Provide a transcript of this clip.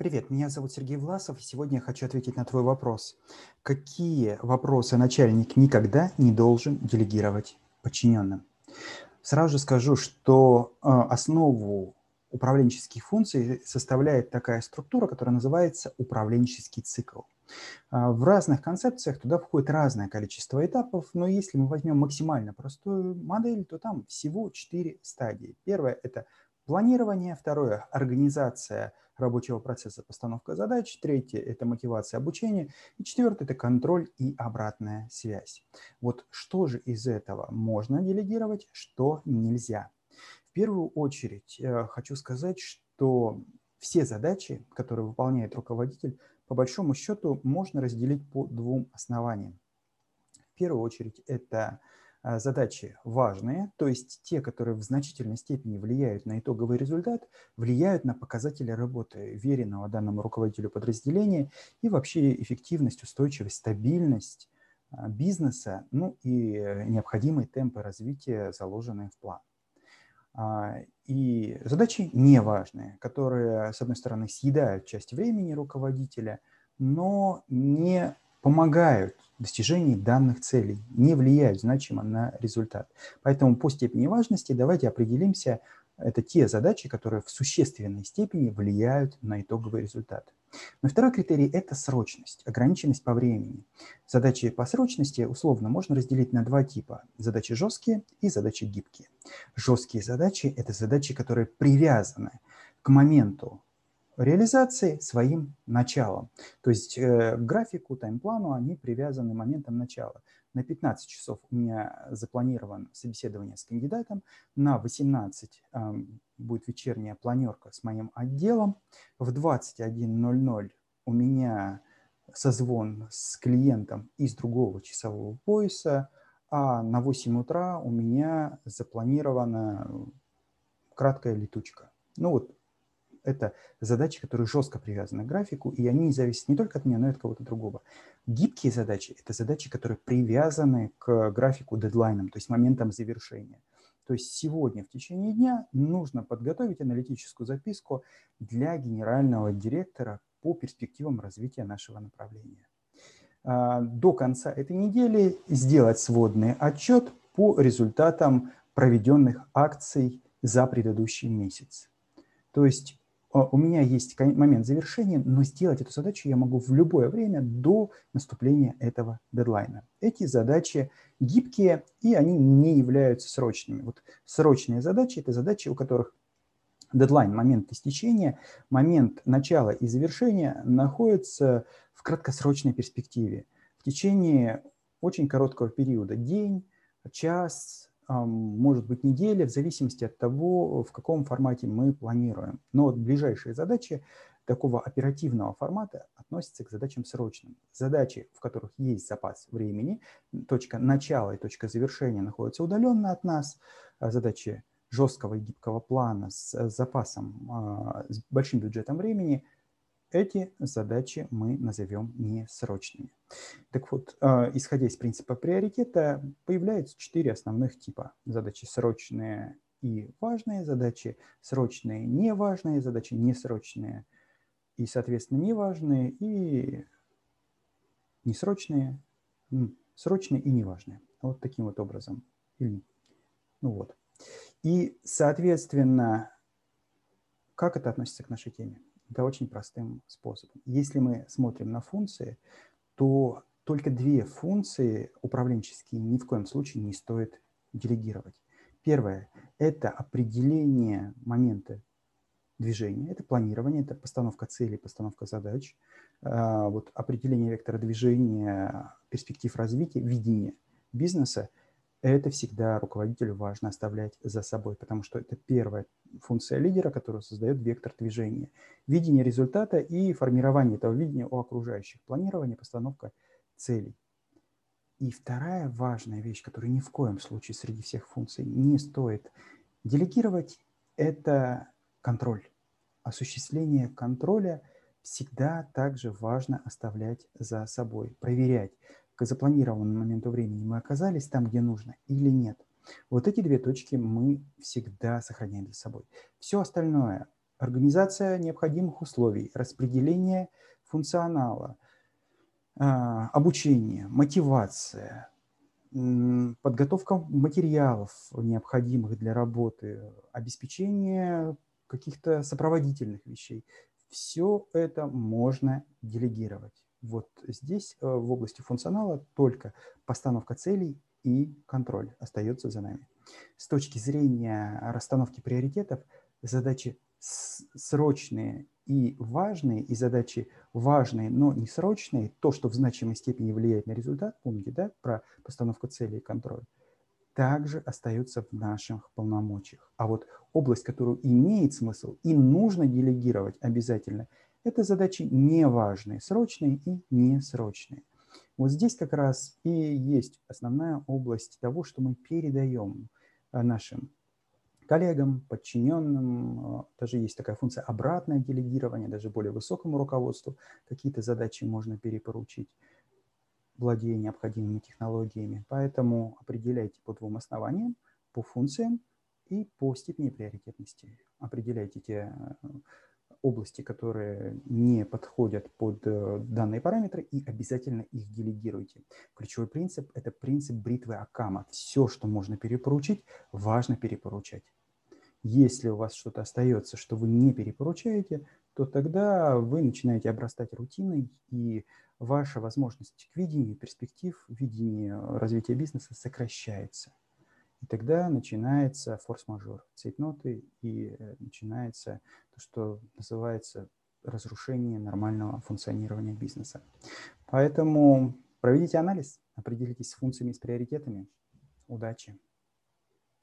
Привет, меня зовут Сергей Власов, и сегодня я хочу ответить на твой вопрос. Какие вопросы начальник никогда не должен делегировать подчиненным? Сразу же скажу, что э, основу управленческих функций составляет такая структура, которая называется управленческий цикл. А, в разных концепциях туда входит разное количество этапов, но если мы возьмем максимально простую модель, то там всего четыре стадии. Первое – это планирование, второе – организация рабочего процесса, постановка задач, третье – это мотивация обучения, и четвертое – это контроль и обратная связь. Вот что же из этого можно делегировать, что нельзя. В первую очередь э, хочу сказать, что все задачи, которые выполняет руководитель, по большому счету можно разделить по двум основаниям. В первую очередь это задачи важные, то есть те, которые в значительной степени влияют на итоговый результат, влияют на показатели работы веренного данному руководителю подразделения и вообще эффективность, устойчивость, стабильность а, бизнеса, ну и э, необходимые темпы развития, заложенные в план. А, и задачи неважные, которые, с одной стороны, съедают часть времени руководителя, но не помогают достижении данных целей, не влияют значимо на результат. Поэтому по степени важности давайте определимся, это те задачи, которые в существенной степени влияют на итоговый результат. Но второй критерий – это срочность, ограниченность по времени. Задачи по срочности условно можно разделить на два типа – задачи жесткие и задачи гибкие. Жесткие задачи – это задачи, которые привязаны к моменту реализации своим началом. То есть э, к графику, таймплану они привязаны моментом начала. На 15 часов у меня запланировано собеседование с кандидатом, на 18 э, будет вечерняя планерка с моим отделом, в 21.00 у меня созвон с клиентом из другого часового пояса, а на 8 утра у меня запланирована краткая летучка. Ну вот это задачи, которые жестко привязаны к графику, и они зависят не только от меня, но и от кого-то другого. Гибкие задачи – это задачи, которые привязаны к графику дедлайнам, то есть моментам завершения. То есть сегодня в течение дня нужно подготовить аналитическую записку для генерального директора по перспективам развития нашего направления. А, до конца этой недели сделать сводный отчет по результатам проведенных акций за предыдущий месяц. То есть у меня есть момент завершения, но сделать эту задачу я могу в любое время до наступления этого дедлайна. Эти задачи гибкие, и они не являются срочными. Вот срочные задачи – это задачи, у которых дедлайн, момент истечения, момент начала и завершения находятся в краткосрочной перспективе. В течение очень короткого периода – день, час, может быть неделя, в зависимости от того, в каком формате мы планируем. Но вот ближайшие задачи такого оперативного формата относятся к задачам срочным. Задачи, в которых есть запас времени, точка начала и точка завершения находятся удаленно от нас, а задачи жесткого и гибкого плана с запасом, а, с большим бюджетом времени – эти задачи мы назовем несрочными. Так вот, э, исходя из принципа приоритета, появляются четыре основных типа. Задачи срочные и важные задачи, срочные, неважные задачи, несрочные и, соответственно, неважные и несрочные, срочные и неважные. Вот таким вот образом. Ну вот. И, соответственно, как это относится к нашей теме? Это очень простым способом. Если мы смотрим на функции, то только две функции управленческие ни в коем случае не стоит делегировать. Первое – это определение момента движения, это планирование, это постановка целей, постановка задач, а, вот определение вектора движения, перспектив развития, видение бизнеса – это всегда руководителю важно оставлять за собой, потому что это первая функция лидера, которая создает вектор движения. Видение результата и формирование этого видения у окружающих, планирование, постановка целей. И вторая важная вещь, которую ни в коем случае среди всех функций не стоит делегировать, это контроль. Осуществление контроля всегда также важно оставлять за собой, проверять, к запланированному моменту времени мы оказались там, где нужно или нет. Вот эти две точки мы всегда сохраняем за собой. Все остальное, организация необходимых условий, распределение функционала, а, обучение, мотивация, подготовка материалов, необходимых для работы, обеспечение каких-то сопроводительных вещей. Все это можно делегировать. Вот здесь, э, в области функционала, только постановка целей и контроль остается за нами. С точки зрения расстановки приоритетов, задачи срочные и важные, и задачи важные, но не срочные, то, что в значимой степени влияет на результат, помните, да, про постановку целей и контроль, также остается в наших полномочиях. А вот область, которую имеет смысл и нужно делегировать обязательно, это задачи неважные, срочные и несрочные. Вот здесь как раз и есть основная область того, что мы передаем э, нашим коллегам, подчиненным. Э, даже есть такая функция обратное делегирование, даже более высокому руководству. Какие-то задачи можно перепоручить, владея необходимыми технологиями. Поэтому определяйте по двум основаниям, по функциям и по степени приоритетности. Определяйте те э, области, которые не подходят под э, данные параметры, и обязательно их делегируйте. Ключевой принцип – это принцип бритвы Акама. Все, что можно перепоручить, важно перепоручать. Если у вас что-то остается, что вы не перепоручаете, то тогда вы начинаете обрастать рутиной, и ваша возможность к видению перспектив, видению развития бизнеса сокращается. И тогда начинается форс-мажор, цейтноты, и э, начинается то, что называется разрушение нормального функционирования бизнеса. Поэтому проведите анализ, определитесь с функциями, с приоритетами. Удачи!